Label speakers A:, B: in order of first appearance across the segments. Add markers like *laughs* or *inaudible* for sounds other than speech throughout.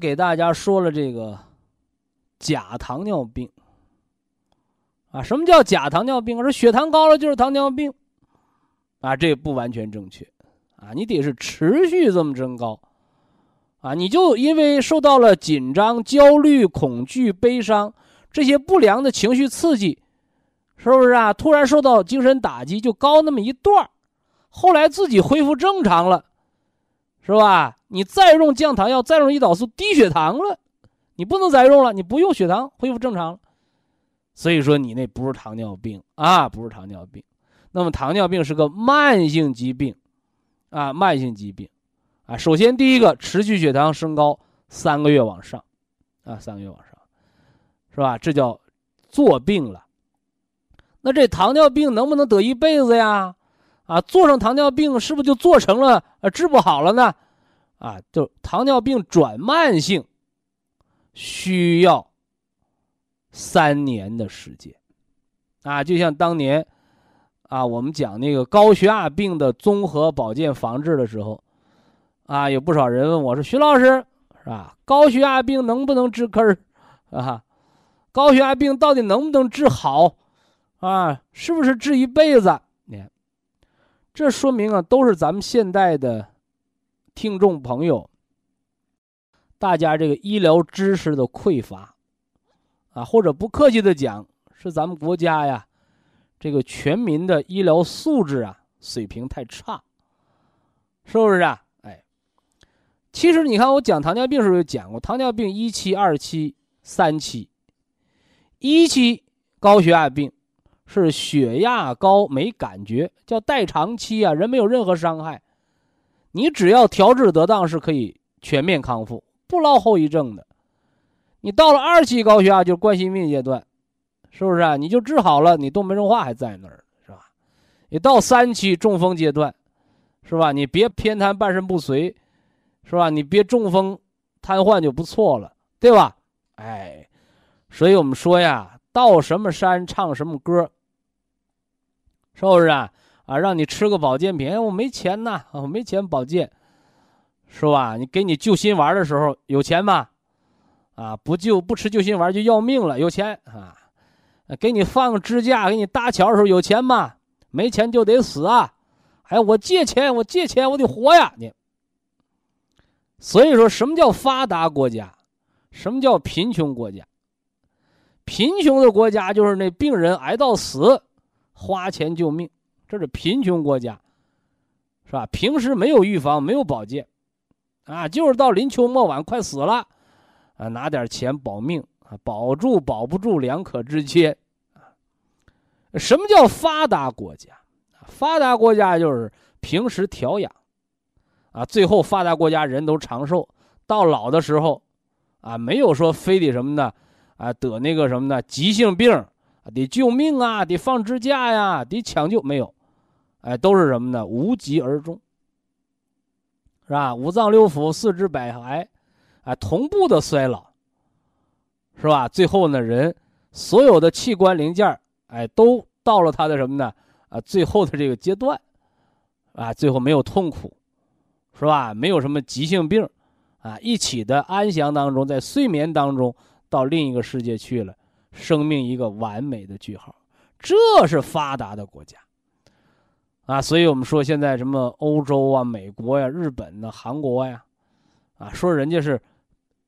A: 给大家说了这个假糖尿病啊，什么叫假糖尿病？说血糖高了就是糖尿病啊，这不完全正确啊，你得是持续这么增高啊，你就因为受到了紧张、焦虑、恐惧、悲伤这些不良的情绪刺激，是不是啊？突然受到精神打击就高那么一段后来自己恢复正常了。是吧？你再用降糖药，再用胰岛素，低血糖了，你不能再用了，你不用血糖恢复正常了。所以说你那不是糖尿病啊，不是糖尿病。那么糖尿病是个慢性疾病，啊，慢性疾病，啊，首先第一个持续血糖升高三个月往上，啊，三个月往上，是吧？这叫做病了。那这糖尿病能不能得一辈子呀？啊，做上糖尿病是不是就做成了？呃，治不好了呢？啊，就糖尿病转慢性，需要三年的时间。啊，就像当年，啊，我们讲那个高血压病的综合保健防治的时候，啊，有不少人问我说：“徐老师，是吧？高血压病能不能治根儿？啊，高血压病到底能不能治好？啊，是不是治一辈子？”你看。这说明啊，都是咱们现代的听众朋友，大家这个医疗知识的匮乏，啊，或者不客气的讲，是咱们国家呀，这个全民的医疗素质啊水平太差，是不是啊？哎，其实你看我讲糖尿病时候就讲过，糖尿病一期、二期、三期，一期高血压病。是血压高没感觉，叫代偿期啊，人没有任何伤害，你只要调治得当是可以全面康复，不落后遗症的。你到了二期高血压就冠心病阶段，是不是啊？你就治好了，你动脉硬化还在那儿，是吧？你到三期中风阶段，是吧？你别偏瘫半身不遂，是吧？你别中风瘫痪就不错了，对吧？哎，所以我们说呀，到什么山唱什么歌。是不是啊？啊，让你吃个保健品，我没钱呐，我没钱保健，是吧？你给你救心丸的时候有钱吗？啊，不救不吃救心丸就要命了，有钱啊？给你放个支架，给你搭桥的时候有钱吗？没钱就得死啊！哎，我借钱，我借钱，我得活呀！你，所以说什么叫发达国家？什么叫贫穷国家？贫穷的国家就是那病人挨到死。花钱救命，这是贫穷国家，是吧？平时没有预防，没有保健，啊，就是到临秋末晚快死了，啊，拿点钱保命啊，保住保不住两可之间，啊，什么叫发达国家？发达国家就是平时调养，啊，最后发达国家人都长寿，到老的时候，啊，没有说非得什么呢，啊，得那个什么呢急性病。得救命啊！得放支架呀！得抢救，没有，哎，都是什么呢？无疾而终，是吧？五脏六腑、四肢百骸，哎，同步的衰老，是吧？最后呢，人所有的器官零件哎，都到了他的什么呢？啊，最后的这个阶段，啊，最后没有痛苦，是吧？没有什么急性病，啊，一起的安详当中，在睡眠当中到另一个世界去了。生命一个完美的句号，这是发达的国家，啊，所以我们说现在什么欧洲啊、美国呀、日本呢、韩国呀，啊，说人家是，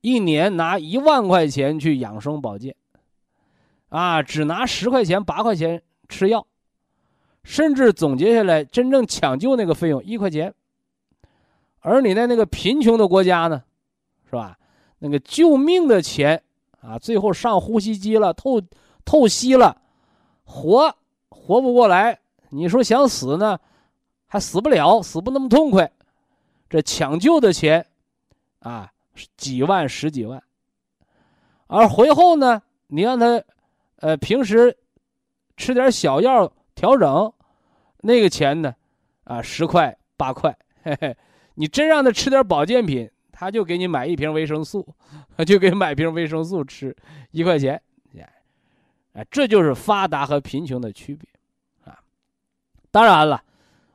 A: 一年拿一万块钱去养生保健，啊，只拿十块钱、八块钱吃药，甚至总结下来，真正抢救那个费用一块钱，而你在那个贫穷的国家呢，是吧？那个救命的钱。啊，最后上呼吸机了，透透析了，活活不过来。你说想死呢，还死不了，死不那么痛快。这抢救的钱，啊，几万十几万。而回后呢，你让他，呃，平时吃点小药调整，那个钱呢，啊，十块八块。嘿嘿，你真让他吃点保健品。他就给你买一瓶维生素，*laughs* 就给买瓶维生素吃，一块钱，哎，这就是发达和贫穷的区别，当然了，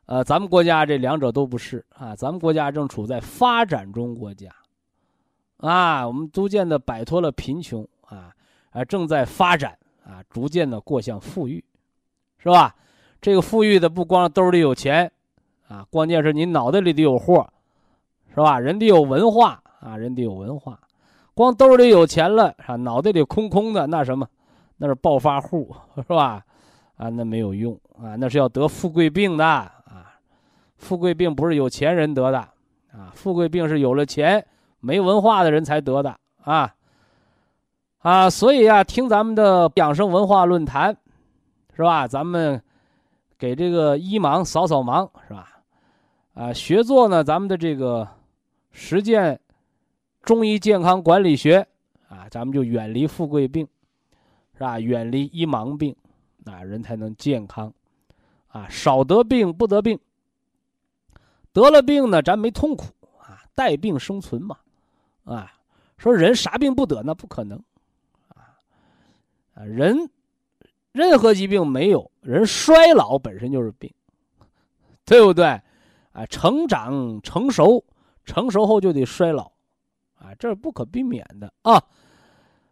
A: 呃，咱们国家这两者都不是啊，咱们国家正处在发展中国家，啊，我们逐渐的摆脱了贫穷啊，啊，正在发展啊，逐渐的过向富裕，是吧？这个富裕的不光兜里有钱，啊，关键是你脑袋里得有货。是吧？人得有文化啊，人得有文化，光兜里有钱了啊，脑袋里空空的，那什么，那是暴发户，是吧？啊，那没有用啊，那是要得富贵病的啊，富贵病不是有钱人得的啊，富贵病是有了钱没文化的人才得的啊，啊，所以啊，听咱们的养生文化论坛，是吧？咱们给这个医盲扫扫盲，是吧？啊，学做呢，咱们的这个。实践中医健康管理学啊，咱们就远离富贵病，是吧？远离医盲病，啊，人才能健康，啊，少得病不得病。得了病呢，咱没痛苦啊，带病生存嘛，啊，说人啥病不得那不可能，啊，啊，人任何疾病没有，人衰老本身就是病，对不对？啊，成长成熟。成熟后就得衰老，啊，这是不可避免的啊，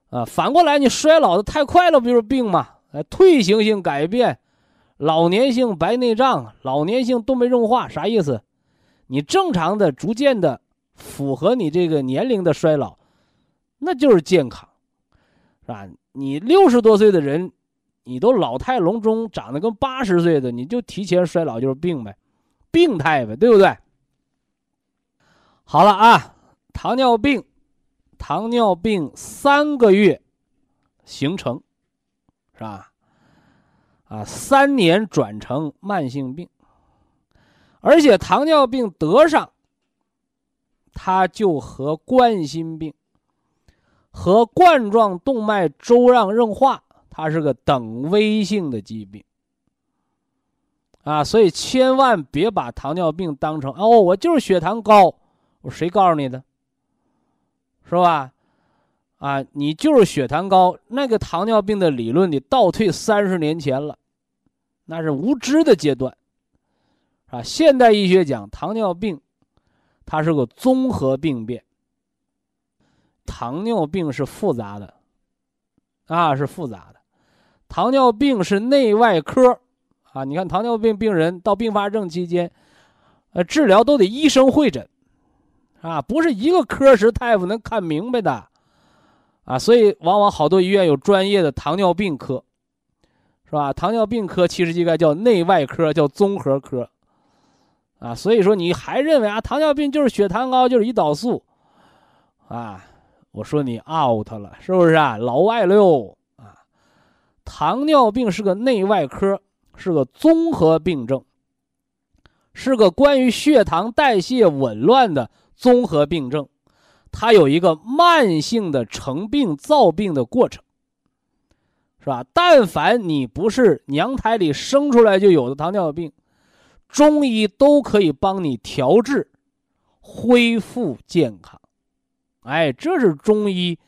A: 啊，反过来你衰老的太快了，不就是病吗？呃，退行性改变，老年性白内障，老年性动脉硬化，啥意思？你正常的、逐渐的符合你这个年龄的衰老，那就是健康，是吧？你六十多岁的人，你都老态龙钟，长得跟八十岁的，你就提前衰老就是病呗，病态呗，对不对？好了啊，糖尿病，糖尿病三个月形成，是吧？啊，三年转成慢性病。而且糖尿病得上，它就和冠心病、和冠状动脉粥样硬化，它是个等危性的疾病。啊，所以千万别把糖尿病当成哦，我就是血糖高，我谁告诉你的？是吧？啊，你就是血糖高，那个糖尿病的理论你倒退三十年前了，那是无知的阶段。啊，现代医学讲糖尿病，它是个综合病变。糖尿病是复杂的，啊，是复杂的。糖尿病是内外科，啊，你看糖尿病病人到并发症期间，呃，治疗都得医生会诊，啊，不是一个科室大夫能看明白的，啊，所以往往好多医院有专业的糖尿病科，是吧？糖尿病科其实应该叫内外科，叫综合科。啊，所以说你还认为啊，糖尿病就是血糖高，就是胰岛素，啊，我说你 out 了，是不是啊？老外了哟啊！糖尿病是个内外科，是个综合病症，是个关于血糖代谢紊乱的综合病症，它有一个慢性的成病造病的过程，是吧？但凡你不是娘胎里生出来就有的糖尿病。中医都可以帮你调治，恢复健康，哎，这是中医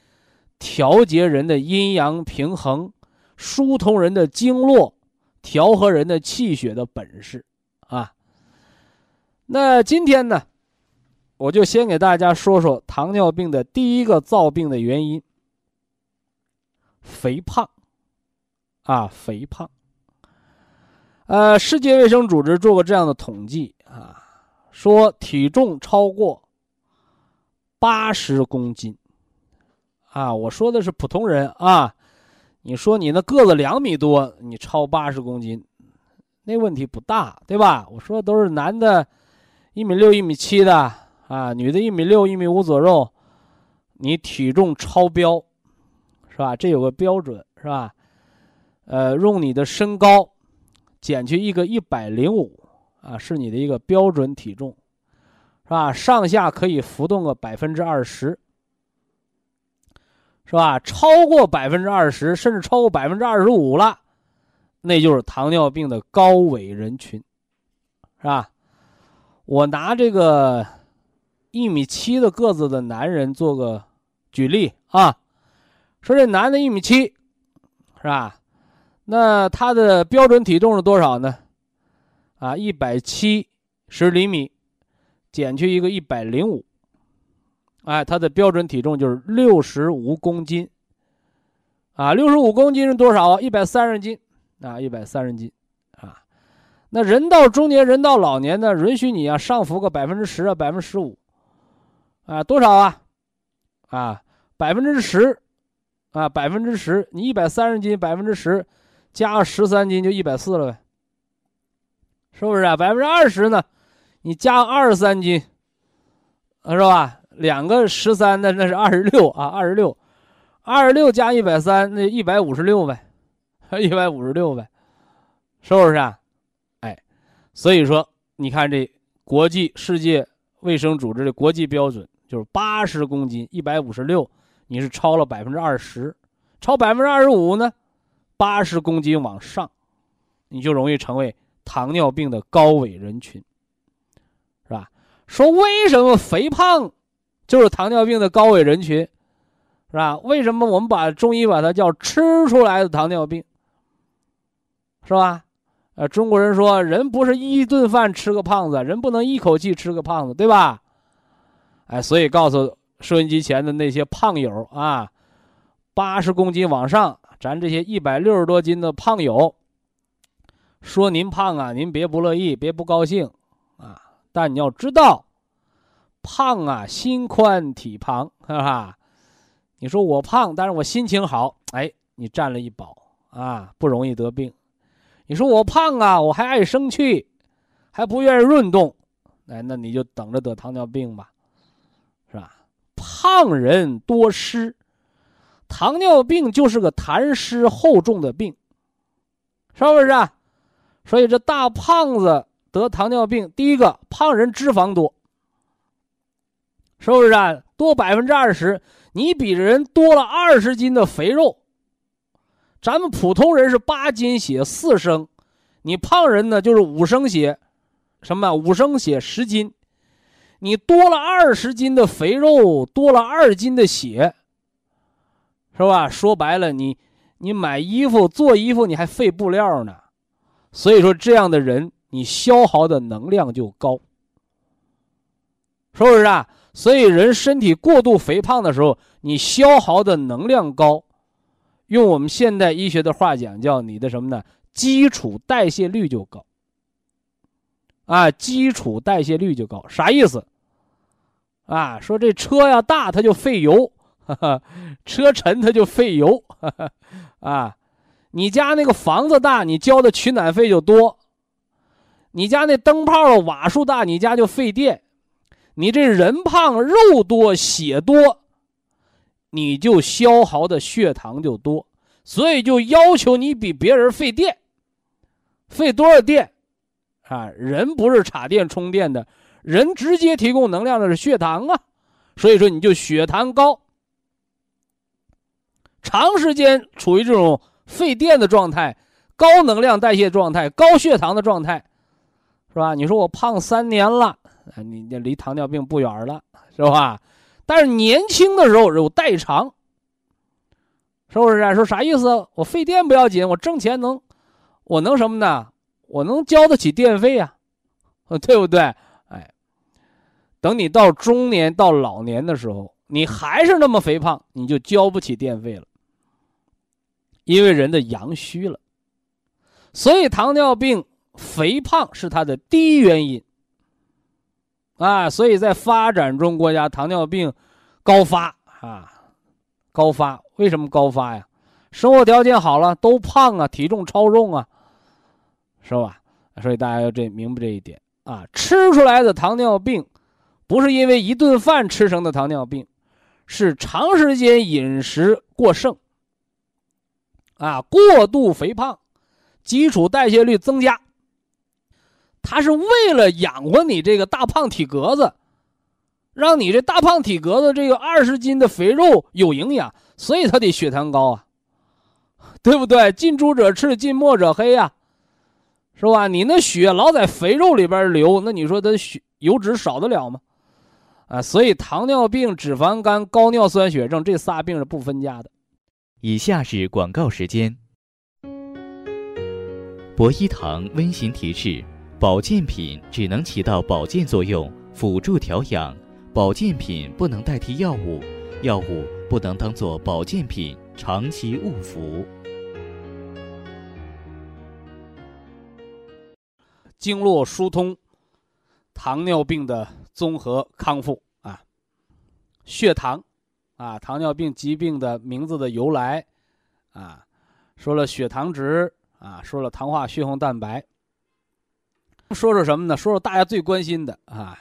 A: 调节人的阴阳平衡、疏通人的经络、调和人的气血的本事啊。那今天呢，我就先给大家说说糖尿病的第一个造病的原因——肥胖啊，肥胖。呃，世界卫生组织做过这样的统计啊，说体重超过八十公斤，啊，我说的是普通人啊，你说你那个子两米多，你超八十公斤，那问题不大，对吧？我说的都是男的，一米六、一米七的啊，女的一米六、一米五左右，你体重超标，是吧？这有个标准，是吧？呃，用你的身高。减去一个一百零五啊，是你的一个标准体重，是吧？上下可以浮动个百分之二十，是吧？超过百分之二十，甚至超过百分之二十五了，那就是糖尿病的高危人群，是吧？我拿这个一米七的个子的男人做个举例啊，说这男的一米七，是吧？那他的标准体重是多少呢？啊，一百七十厘米，减去一个一百零五，哎，他的标准体重就是六十五公斤。啊，六十五公斤是多少？一百三十斤啊，一百三十斤啊。那人到中年人到老年呢，允许你啊上浮个百分之十啊，百分之十五啊，多少啊？啊，百分之十啊，百分之十，你一百三十斤，百分之十。加十三斤就一百四了呗，是不是啊？百分之二十呢？你加二十三斤，是吧？两个十三的那是二十六啊，二十六，二十六加一百三，那一百五十六呗，一百五十六呗，是不是啊？哎，所以说你看这国际世界卫生组织的国际标准就是八十公斤，一百五十六，你是超了百分之二十，超百分之二十五呢？八十公斤往上，你就容易成为糖尿病的高危人群，是吧？说为什么肥胖就是糖尿病的高危人群，是吧？为什么我们把中医把它叫吃出来的糖尿病，是吧？呃，中国人说人不是一顿饭吃个胖子，人不能一口气吃个胖子，对吧？哎，所以告诉收音机前的那些胖友啊，八十公斤往上。咱这些一百六十多斤的胖友，说您胖啊，您别不乐意，别不高兴，啊，但你要知道，胖啊，心宽体胖，哈哈？你说我胖，但是我心情好，哎，你占了一宝啊，不容易得病。你说我胖啊，我还爱生气，还不愿意运动，哎，那你就等着得糖尿病，吧？胖人多湿，糖尿病就是个痰湿厚重的病，是不是啊？所以这大胖子得糖尿病，第一个胖人脂肪多，是不是啊？多百分之二十，你比人多了二十斤的肥肉。咱们普通人是八斤血四升，你胖人呢就是五升血，什么？五升血十斤，你多了二十斤的肥肉，多了二斤的血，是吧？说白了，你你买衣服做衣服你还费布料呢。所以说，这样的人你消耗的能量就高，是不是啊？所以人身体过度肥胖的时候，你消耗的能量高，用我们现代医学的话讲，叫你的什么呢？基础代谢率就高。啊，基础代谢率就高，啥意思？啊，说这车要大，它就费油，哈哈，车沉它就费油，哈哈，啊。你家那个房子大，你交的取暖费就多；你家那灯泡瓦数大，你家就费电。你这人胖肉多血多，你就消耗的血糖就多，所以就要求你比别人费电。费多少电？啊，人不是插电充电的，人直接提供能量的是血糖啊，所以说你就血糖高，长时间处于这种。费电的状态，高能量代谢状态，高血糖的状态，是吧？你说我胖三年了，你这离糖尿病不远了，是吧？但是年轻的时候有代偿，是不是啊？说啥意思？我费电不要紧，我挣钱能，我能什么呢？我能交得起电费呀，对不对？等你到中年到老年的时候，你还是那么肥胖，你就交不起电费了。因为人的阳虚了，所以糖尿病肥胖是它的第一原因。啊，所以在发展中国家，糖尿病高发啊，高发。为什么高发呀？生活条件好了，都胖啊，体重超重啊，是吧？所以大家要这明白这一点啊。吃出来的糖尿病，不是因为一顿饭吃成的糖尿病，是长时间饮食过剩。啊，过度肥胖，基础代谢率增加。它是为了养活你这个大胖体格子，让你这大胖体格子这个二十斤的肥肉有营养，所以它得血糖高啊，对不对？近朱者赤，近墨者黑呀，是吧？你那血老在肥肉里边流，那你说它血油脂少得了吗？啊，所以糖尿病、脂肪肝、高尿酸血症这仨病是不分家的。
B: 以下是广告时间。博一堂温馨提示：保健品只能起到保健作用，辅助调养；保健品不能代替药物，药物不能当做保健品长期误服。
A: 经络疏通，糖尿病的综合康复啊，血糖。啊，糖尿病疾病的名字的由来，啊，说了血糖值，啊，说了糖化血红蛋白，说说什么呢？说说大家最关心的啊，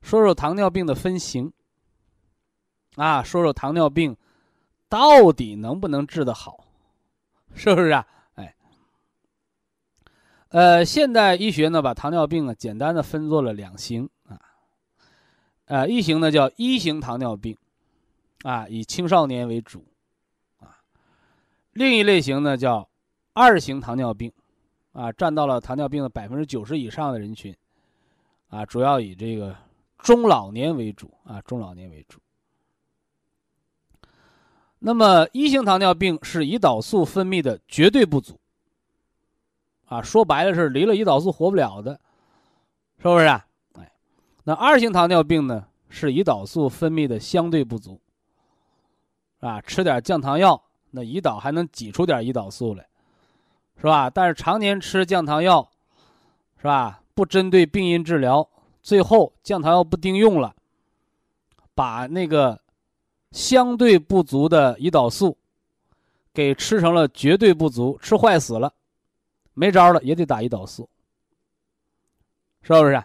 A: 说说糖尿病的分型，啊，说说糖尿病到底能不能治得好，是不是啊？哎，呃，现代医学呢，把糖尿病啊简单的分作了两型，呃，一型呢叫一型糖尿病。啊，以青少年为主，啊，另一类型呢叫二型糖尿病，啊，占到了糖尿病的百分之九十以上的人群，啊，主要以这个中老年为主，啊，中老年为主。那么一型糖尿病是胰岛素分泌的绝对不足，啊，说白了是离了胰岛素活不了的，是不是？哎，那二型糖尿病呢是胰岛素分泌的相对不足。啊，吃点降糖药，那胰岛还能挤出点胰岛素来，是吧？但是常年吃降糖药，是吧？不针对病因治疗，最后降糖药不丁用了，把那个相对不足的胰岛素给吃成了绝对不足，吃坏死了，没招了也得打胰岛素，是不是？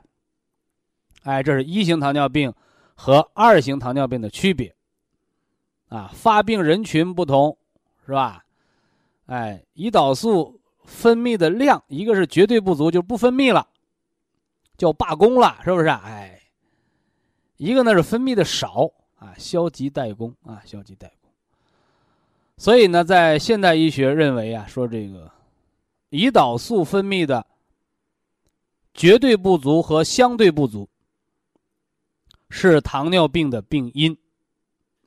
A: 哎，这是一型糖尿病和二型糖尿病的区别，啊，发病人群不同，是吧？哎，胰岛素分泌的量，一个是绝对不足，就不分泌了，叫罢工了，是不是？哎，一个呢是分泌的少啊，消极怠工啊，消极怠工。所以呢，在现代医学认为啊，说这个胰岛素分泌的绝对不足和相对不足是糖尿病的病因，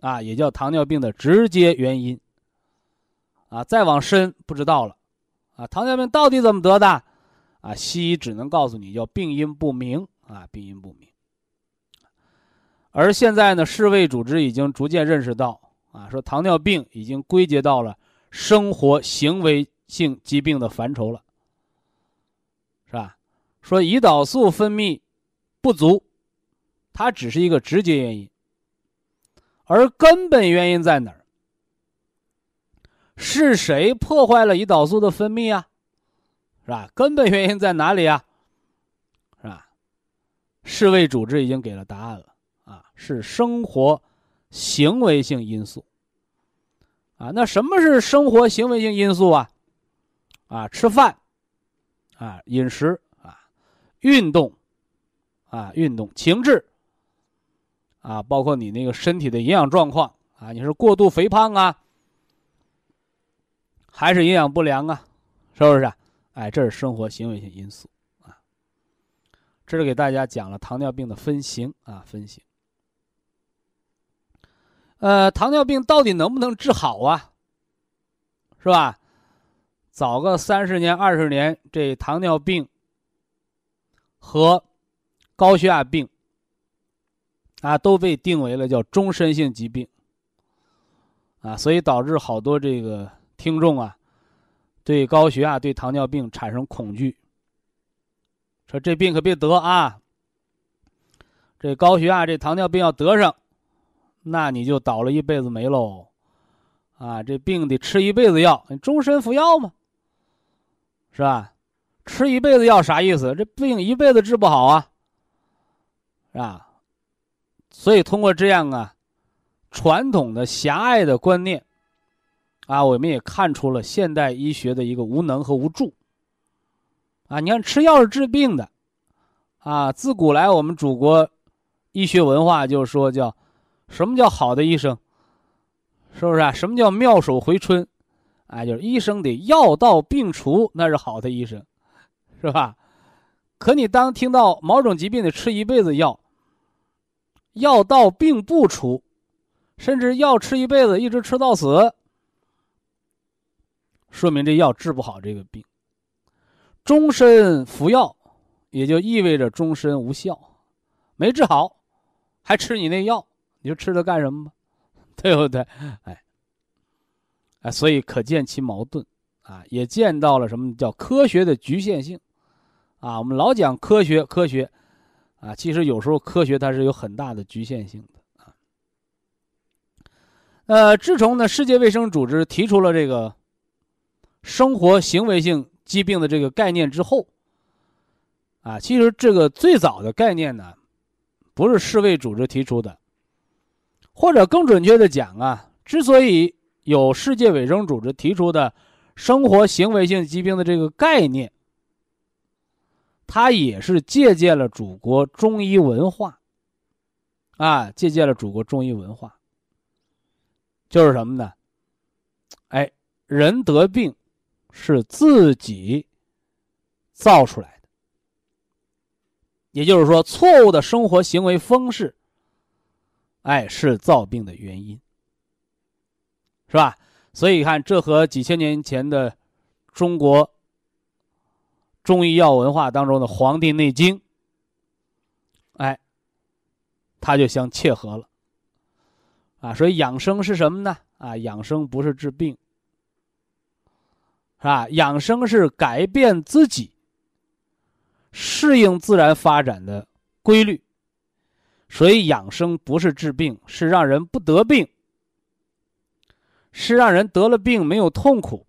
A: 啊，也叫糖尿病的直接原因。啊，再往深不知道了，啊，糖尿病到底怎么得的？啊，西医只能告诉你叫病因不明啊，病因不明。而现在呢，世卫组织已经逐渐认识到啊，说糖尿病已经归结到了生活行为性疾病的范畴了，是吧？说胰岛素分泌不足，它只是一个直接原因，而根本原因在哪儿？是谁破坏了胰岛素的分泌啊？是吧？根本原因在哪里啊？是吧？世卫组织已经给了答案了啊，是生活行为性因素。啊，那什么是生活行为性因素啊？啊，吃饭，啊，饮食，啊，运动，啊，运动，情志，啊，包括你那个身体的营养状况啊，你是过度肥胖啊？还是营养不良啊，是不是？哎，这是生活行为性因素啊。这是给大家讲了糖尿病的分型啊，分型。呃，糖尿病到底能不能治好啊？是吧？早个三十年、二十年，这糖尿病和高血压病啊，都被定为了叫终身性疾病啊，所以导致好多这个。听众啊，对高血压、对糖尿病产生恐惧，说这病可别得啊！这高血压、这糖尿病要得上，那你就倒了一辈子霉喽！啊，这病得吃一辈子药，你终身服药吗？是吧？吃一辈子药啥意思？这病一辈子治不好啊，是吧？所以通过这样啊，传统的狭隘的观念。啊，我们也看出了现代医学的一个无能和无助。啊，你看吃药是治病的，啊，自古来我们祖国医学文化就是说叫什么叫好的医生，是不是啊？什么叫妙手回春？啊，就是医生得药到病除，那是好的医生，是吧？可你当听到某种疾病得吃一辈子药，药到病不除，甚至药吃一辈子一直吃到死。说明这药治不好这个病，终身服药，也就意味着终身无效，没治好，还吃你那药，你说吃它干什么？*laughs* 对不对？哎，哎，所以可见其矛盾啊，也见到了什么叫科学的局限性啊。我们老讲科学，科学啊，其实有时候科学它是有很大的局限性的啊。呃，自从呢，世界卫生组织提出了这个。生活行为性疾病的这个概念之后，啊，其实这个最早的概念呢，不是世卫组织提出的，或者更准确的讲啊，之所以有世界卫生组织提出的生活行为性疾病的这个概念，他也是借鉴了祖国中医文化，啊，借鉴了祖国中医文化，就是什么呢？哎，人得病。是自己造出来的，也就是说，错误的生活行为方式，哎，是造病的原因，是吧？所以看，这和几千年前的中国中医药文化当中的《黄帝内经》，哎，它就相切合了。啊，所以养生是什么呢？啊，养生不是治病。是吧？养生是改变自己，适应自然发展的规律。所以养生不是治病，是让人不得病，是让人得了病没有痛苦，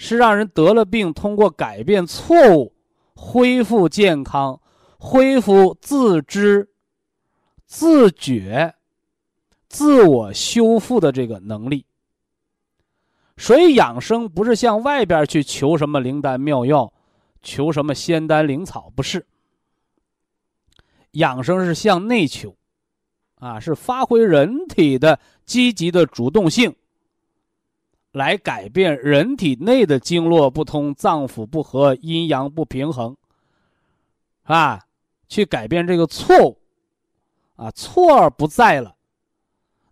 A: 是让人得了病通过改变错误，恢复健康，恢复自知、自觉、自我修复的这个能力。所以养生不是向外边去求什么灵丹妙药，求什么仙丹灵草，不是。养生是向内求，啊，是发挥人体的积极的主动性，来改变人体内的经络不通、脏腑不和、阴阳不平衡，啊，去改变这个错误，啊，错儿不在了，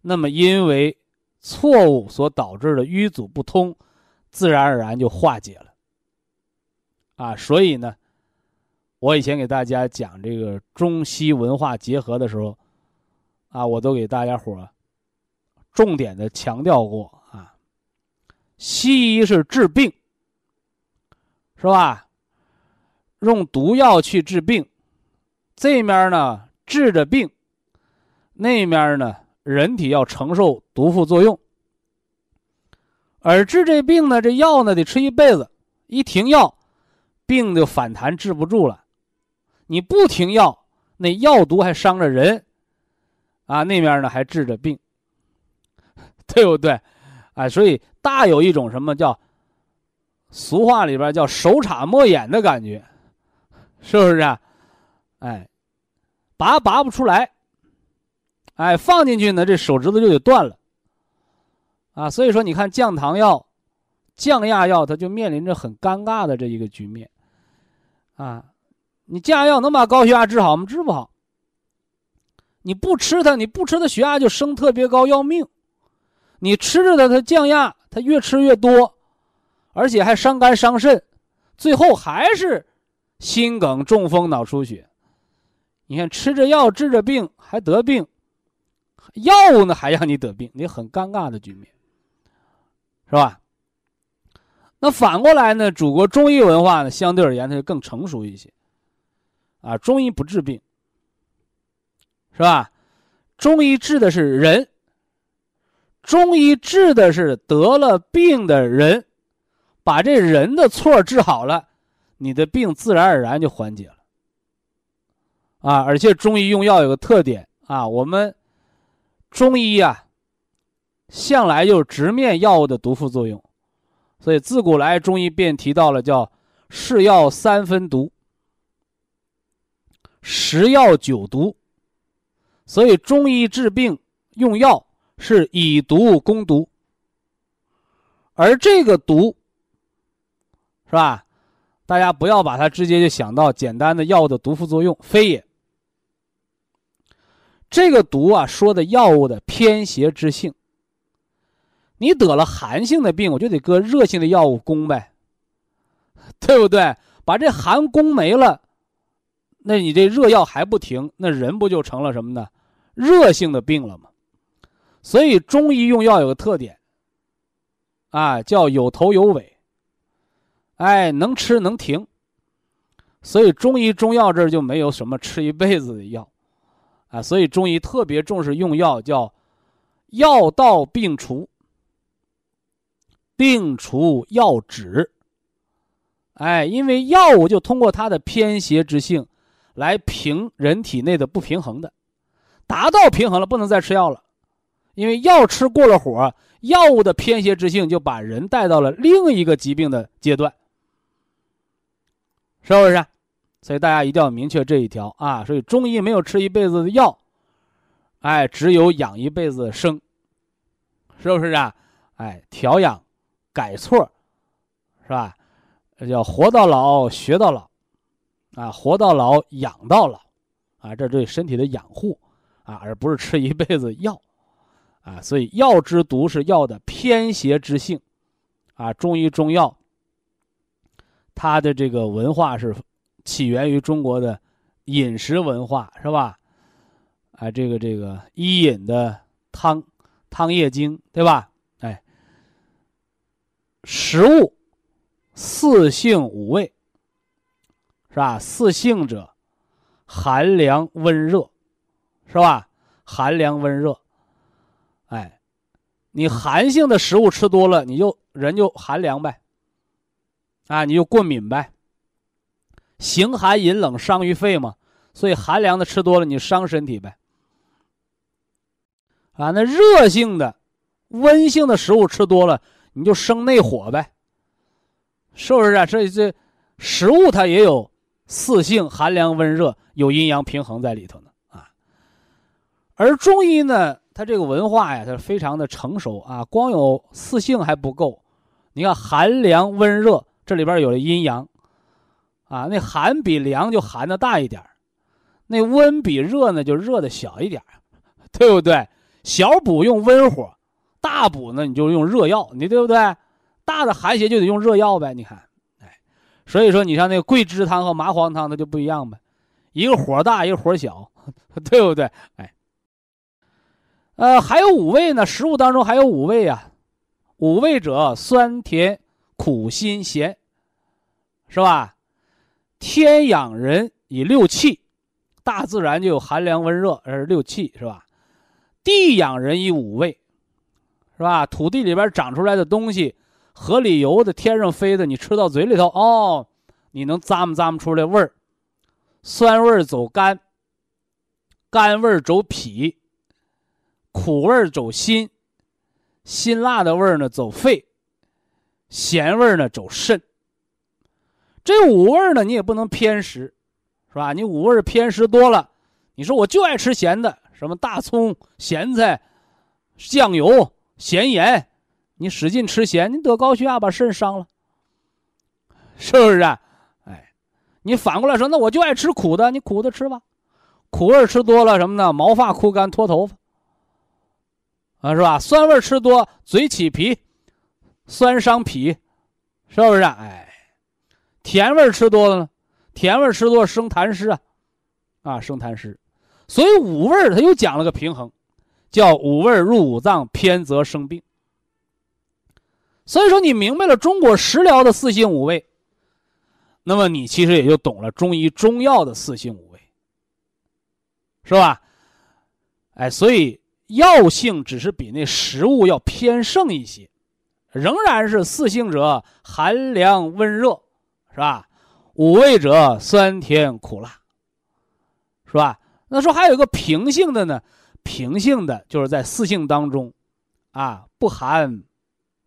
A: 那么因为错误所导致的瘀阻不通，自然而然就化解了，啊，所以呢。我以前给大家讲这个中西文化结合的时候，啊，我都给大家伙重点的强调过。西医是治病，是吧？用毒药去治病，这面呢治着病，那面呢人体要承受毒副作用。而治这病呢，这药呢得吃一辈子，一停药，病就反弹治不住了。你不停药，那药毒还伤着人，啊，那面呢还治着病，*laughs* 对不对？哎，所以大有一种什么叫俗话里边叫手插莫眼的感觉，是不是啊？哎，拔拔不出来，哎，放进去呢，这手指头就得断了，啊，所以说你看降糖药、降压药，它就面临着很尴尬的这一个局面，啊。你降压药能把高血压治好吗？治不好。你不吃它，你不吃它，血压就升特别高，要命。你吃着它，它降压，它越吃越多，而且还伤肝伤肾，最后还是心梗、中风、脑出血。你看，吃着药治着病还得病，药物呢还让你得病，你很尴尬的局面，是吧？那反过来呢？祖国中医文化呢，相对而言它就更成熟一些。啊，中医不治病，是吧？中医治的是人，中医治的是得了病的人，把这人的错治好了，你的病自然而然就缓解了。啊，而且中医用药有个特点啊，我们中医呀，向来就直面药物的毒副作用，所以自古来中医便提到了叫“是药三分毒”。食药九毒，所以中医治病用药是以毒攻毒，而这个毒，是吧？大家不要把它直接就想到简单的药物的毒副作用，非也。这个毒啊，说的药物的偏邪之性。你得了寒性的病，我就得搁热性的药物攻呗，*laughs* 对不对？把这寒攻没了。那你这热药还不停，那人不就成了什么呢？热性的病了吗？所以中医用药有个特点，啊，叫有头有尾。哎，能吃能停。所以中医中药这儿就没有什么吃一辈子的药，啊，所以中医特别重视用药，叫药到病除，病除药止。哎，因为药物就通过它的偏邪之性。来平人体内的不平衡的，达到平衡了，不能再吃药了，因为药吃过了火，药物的偏邪之性就把人带到了另一个疾病的阶段，是不是？所以大家一定要明确这一条啊！所以中医没有吃一辈子的药，哎，只有养一辈子的生，是不是啊？哎，调养、改错，是吧？叫活到老，学到老。啊，活到老，养到老，啊，这对身体的养护，啊，而不是吃一辈子药，啊，所以药之毒是药的偏邪之性，啊，中医中药，它的这个文化是起源于中国的饮食文化，是吧？啊，这个这个医饮的汤汤液经，对吧？哎，食物四性五味。是吧？四性者，寒凉温热，是吧？寒凉温热，你寒性的食物吃多了，你就人就寒凉呗，啊，你就过敏呗。形寒饮冷伤于肺嘛，所以寒凉的吃多了，你伤身体呗。啊，那热性的、温性的食物吃多了，你就生内火呗，是不是啊？这这食物它也有四性，寒凉温热，有阴阳平衡在里头呢啊。而中医呢，它这个文化呀，它非常的成熟啊，光有四性还不够，你看寒凉温热，这里边有了阴阳。啊，那寒比凉就寒的大一点那温比热呢就热的小一点对不对？小补用温火，大补呢你就用热药，你对不对？大的寒邪就得用热药呗。你看，哎，所以说你像那个桂枝汤和麻黄汤，它就不一样呗，一个火大，一个火小，*laughs* 对不对？哎，呃，还有五味呢，食物当中还有五味啊，五味者酸甜苦辛咸，是吧？天养人以六气，大自然就有寒凉温热，而六气是吧？地养人以五味，是吧？土地里边长出来的东西，河里游的，天上飞的，你吃到嘴里头，哦，你能咂摸咂摸出来味儿，酸味走肝，甘味走脾，苦味走心，辛辣的味儿呢走肺，咸味儿呢走肾。这五味呢，你也不能偏食，是吧？你五味偏食多了，你说我就爱吃咸的，什么大葱、咸菜、酱油、咸盐，你使劲吃咸，你得高血压，把肾伤了，是不是啊？哎，你反过来说，那我就爱吃苦的，你苦的吃吧，苦味儿吃多了什么呢？毛发枯干、脱头发，啊，是吧？酸味吃多，嘴起皮，酸伤脾，是不是？哎。甜味吃多了呢，甜味吃多生痰湿啊，啊生痰湿，所以五味它又讲了个平衡，叫五味入五脏偏则生病。所以说你明白了中国食疗的四性五味，那么你其实也就懂了中医中药的四性五味，是吧？哎，所以药性只是比那食物要偏盛一些，仍然是四性者寒凉温热。是吧？五味者酸甜苦辣，是吧？那说还有一个平性的呢，平性的就是在四性当中，啊，不寒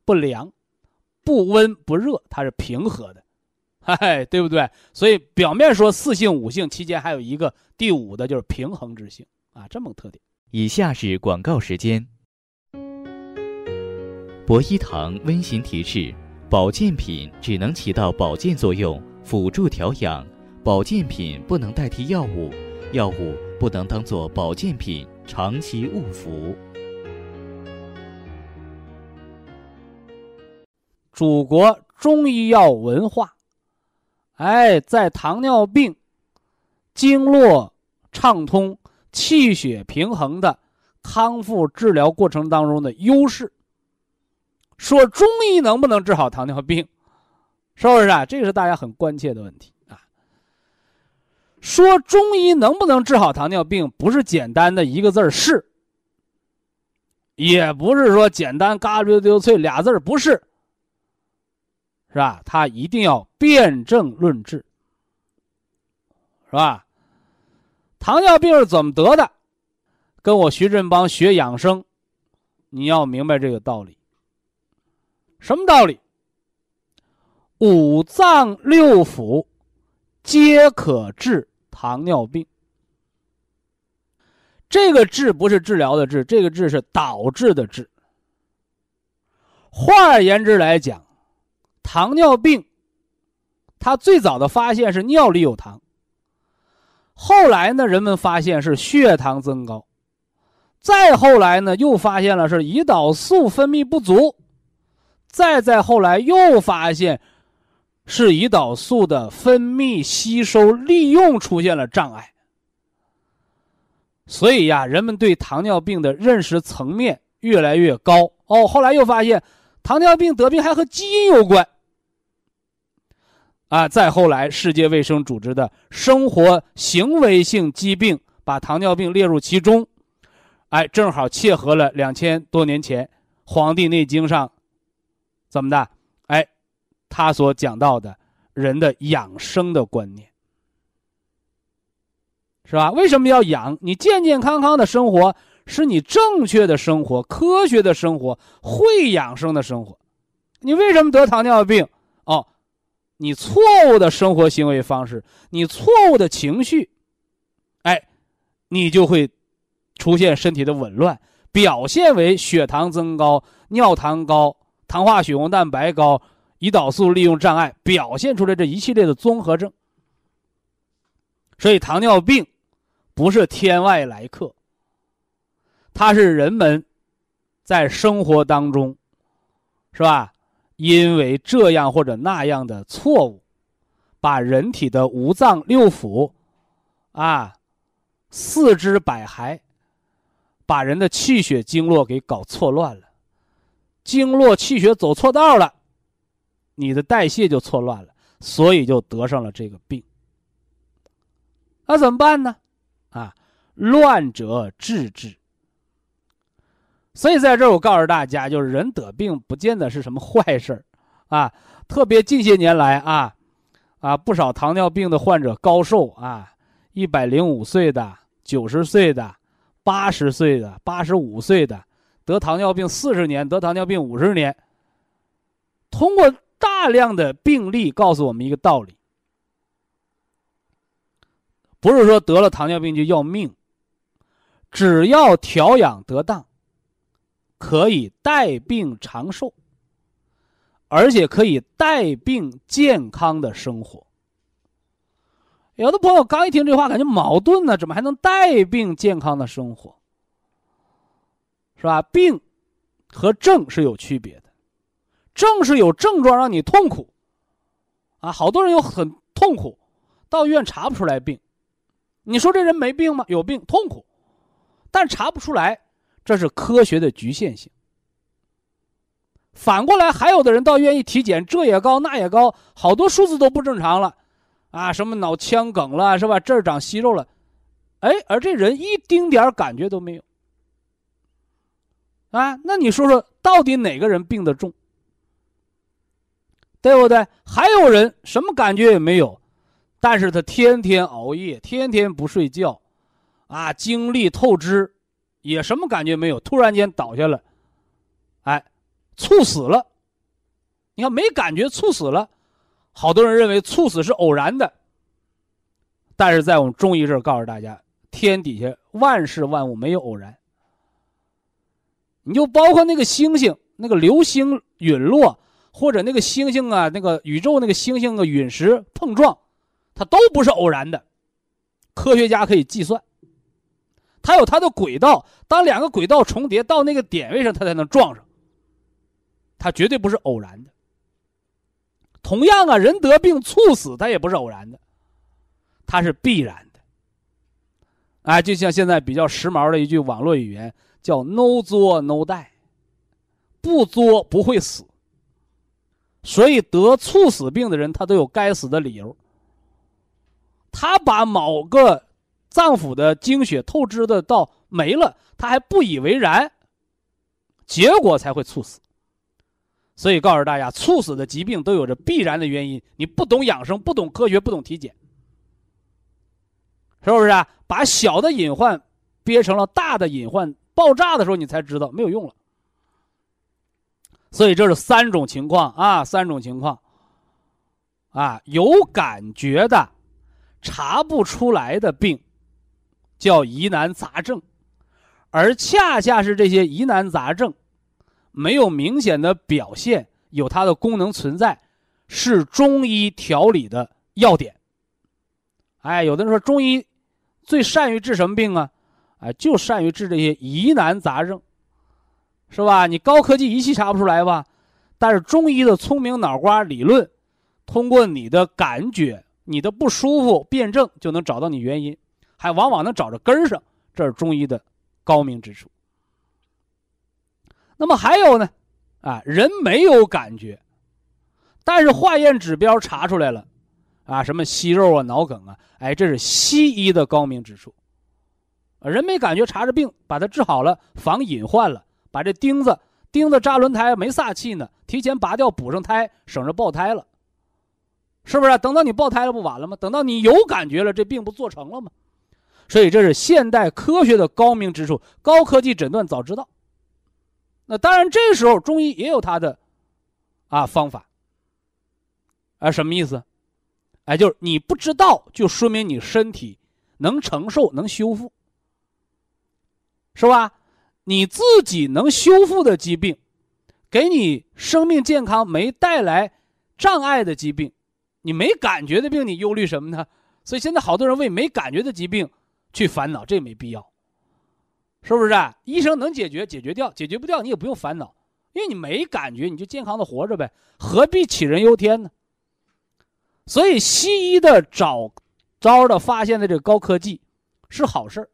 A: 不凉，不温不热，它是平和的，*laughs* 嗨，对不对？所以表面说四性五性期间还有一个第五的，就是平衡之性啊，这么个特点。
B: 以下是广告时间。博一堂温馨提示。保健品只能起到保健作用，辅助调养。保健品不能代替药物，药物不能当做保健品长期误服。
A: 祖国中医药文化，哎，在糖尿病、经络畅通、气血平衡的康复治疗过程当中的优势。说中医能不能治好糖尿病，是不是啊？这个是大家很关切的问题啊。说中医能不能治好糖尿病，不是简单的一个字是，也不是说简单嘎溜溜脆俩字不是，是吧？他一定要辨证论治，是吧？糖尿病是怎么得的？跟我徐振邦学养生，你要明白这个道理。什么道理？五脏六腑皆可治糖尿病。这个“治”不是治疗的“治”，这个“治”是导致的“治”。换而言之来讲，糖尿病，它最早的发现是尿里有糖。后来呢，人们发现是血糖增高，再后来呢，又发现了是胰岛素分泌不足。再再后来又发现，是胰岛素的分泌、吸收、利用出现了障碍。所以呀，人们对糖尿病的认识层面越来越高。哦，后来又发现，糖尿病得病还和基因有关。啊，再后来，世界卫生组织的生活行为性疾病把糖尿病列入其中，哎，正好切合了两千多年前《黄帝内经》上怎么的？哎，他所讲到的人的养生的观念，是吧？为什么要养？你健健康康的生活，是你正确的生活、科学的生活、会养生的生活。你为什么得糖尿病？你错误的生活行为方式，你错误的情绪，哎，你就会出现身体的紊乱，表现为血糖增高、尿糖高、糖化血红蛋白高、胰岛素利用障碍，表现出来这一系列的综合症。所以，糖尿病不是天外来客，它是人们在生活当中，是吧？因为这样或者那样的错误，把人体的五脏六腑，啊，四肢百骸，把人的气血经络给搞错乱了，经络气血走错道了，你的代谢就错乱了，所以就得上了这个病。那怎么办呢？啊，乱者治之。所以在这儿，我告诉大家，就是人得病不见得是什么坏事儿啊。特别近些年来啊，啊，不少糖尿病的患者高寿啊，一百零五岁的、九十岁的、八十岁的、八十五岁的，得糖尿病四十年，得糖尿病五十年。通过大量的病例告诉我们一个道理：不是说得了糖尿病就要命，只要调养得当。可以带病长寿，而且可以带病健康的生活。有的朋友刚一听这话，感觉矛盾呢，怎么还能带病健康的生活？是吧？病和症是有区别的，症是有症状让你痛苦，啊，好多人有很痛苦，到医院查不出来病。你说这人没病吗？有病，痛苦，但查不出来。这是科学的局限性。反过来，还有的人到医院一体检，这也高那也高，好多数字都不正常了，啊，什么脑腔梗了，是吧？这儿长息肉了，哎，而这人一丁点感觉都没有。啊，那你说说，到底哪个人病得重？对不对？还有人什么感觉也没有，但是他天天熬夜，天天不睡觉，啊，精力透支。也什么感觉没有，突然间倒下了，哎，猝死了。你看没感觉猝死了，好多人认为猝死是偶然的，但是在我们中医这儿告诉大家，天底下万事万物没有偶然。你就包括那个星星，那个流星陨落，或者那个星星啊，那个宇宙那个星星的陨石碰撞，它都不是偶然的，科学家可以计算。它有它的轨道，当两个轨道重叠到那个点位上，它才能撞上。它绝对不是偶然的。同样啊，人得病猝死，它也不是偶然的，它是必然的。哎，就像现在比较时髦的一句网络语言，叫 “no 作 no die”，不作不会死。所以得猝死病的人，他都有该死的理由。他把某个。脏腑的精血透支的到没了，他还不以为然，结果才会猝死。所以告诉大家，猝死的疾病都有着必然的原因。你不懂养生，不懂科学，不懂体检，是不是啊？把小的隐患憋成了大的隐患，爆炸的时候你才知道没有用了。所以这是三种情况啊，三种情况啊，有感觉的，查不出来的病。叫疑难杂症，而恰恰是这些疑难杂症，没有明显的表现，有它的功能存在，是中医调理的要点。哎，有的人说中医最善于治什么病啊？哎，就善于治这些疑难杂症，是吧？你高科技仪器查不出来吧？但是中医的聪明脑瓜理论，通过你的感觉、你的不舒服辩证，就能找到你原因。还往往能找着根儿上，这是中医的高明之处。那么还有呢，啊，人没有感觉，但是化验指标查出来了，啊，什么息肉啊、脑梗啊，哎，这是西医的高明之处。人没感觉，查着病，把它治好了，防隐患了，把这钉子钉子扎轮胎没撒气呢，提前拔掉补上胎，省着爆胎了，是不是？等到你爆胎了不完了吗？等到你有感觉了，这病不做成了吗？所以这是现代科学的高明之处，高科技诊断早知道。那当然，这时候中医也有它的啊方法。啊，什么意思？哎，就是你不知道，就说明你身体能承受、能修复，是吧？你自己能修复的疾病，给你生命健康没带来障碍的疾病，你没感觉的病，你忧虑什么呢？所以现在好多人为没感觉的疾病。去烦恼，这没必要，是不是？医生能解决，解决掉；解决不掉，你也不用烦恼，因为你没感觉，你就健康的活着呗，何必杞人忧天呢？所以，西医的找招的发现的这高科技是好事儿，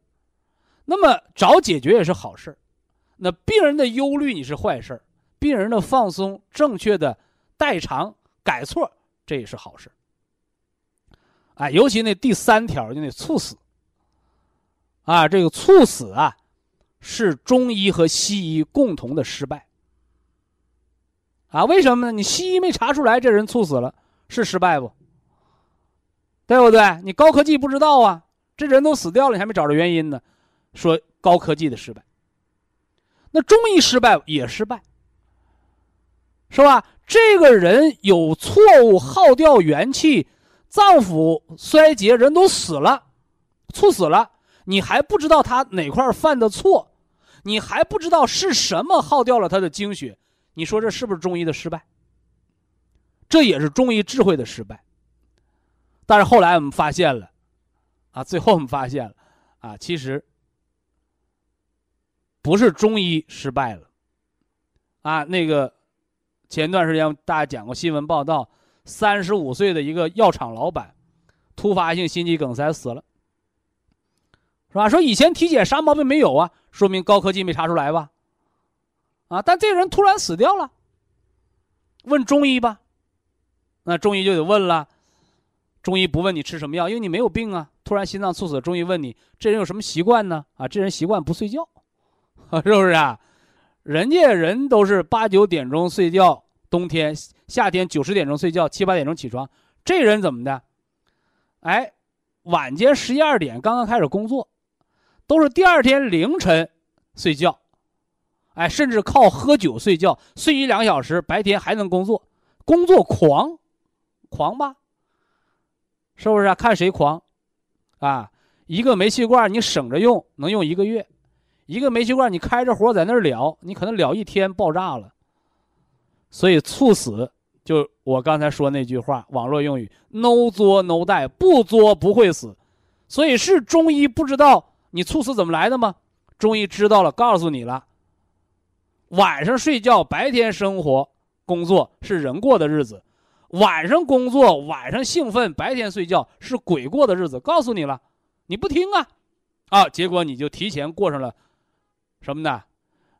A: 那么找解决也是好事儿，那病人的忧虑你是坏事儿，病人的放松、正确的代偿、改错，这也是好事儿。哎，尤其那第三条就那猝死。啊，这个猝死啊，是中医和西医共同的失败。啊，为什么呢？你西医没查出来这人猝死了，是失败不？对不对？你高科技不知道啊，这人都死掉了，你还没找着原因呢，说高科技的失败。那中医失败也失败，是吧？这个人有错误，耗掉元气，脏腑衰竭，人都死了，猝死了。你还不知道他哪块犯的错，你还不知道是什么耗掉了他的精血，你说这是不是中医的失败？这也是中医智慧的失败。但是后来我们发现了，啊，最后我们发现了，啊，其实不是中医失败了，啊，那个前段时间大家讲过新闻报道，三十五岁的一个药厂老板，突发性心肌梗塞死了。是吧？说以前体检啥毛病没有啊？说明高科技没查出来吧？啊！但这人突然死掉了。问中医吧，那中医就得问了。中医不问你吃什么药，因为你没有病啊。突然心脏猝死，中医问你这人有什么习惯呢？啊，这人习惯不睡觉，*laughs* 是不是啊？人家人都是八九点钟睡觉，冬天夏天九十点钟睡觉，七八点钟起床。这人怎么的？哎，晚间十一二点刚刚开始工作。都是第二天凌晨睡觉，哎，甚至靠喝酒睡觉，睡一两小时，白天还能工作，工作狂，狂吧？是不是啊？看谁狂，啊，一个煤气罐你省着用，能用一个月；一个煤气罐你开着火在那儿燎，你可能燎一天爆炸了。所以猝死，就我刚才说那句话，网络用语：no 作 no die，不作不会死。所以是中医不知道。你猝死怎么来的吗？中医知道了，告诉你了。晚上睡觉，白天生活工作是人过的日子；晚上工作，晚上兴奋，白天睡觉是鬼过的日子。告诉你了，你不听啊，啊，结果你就提前过上了什么呢？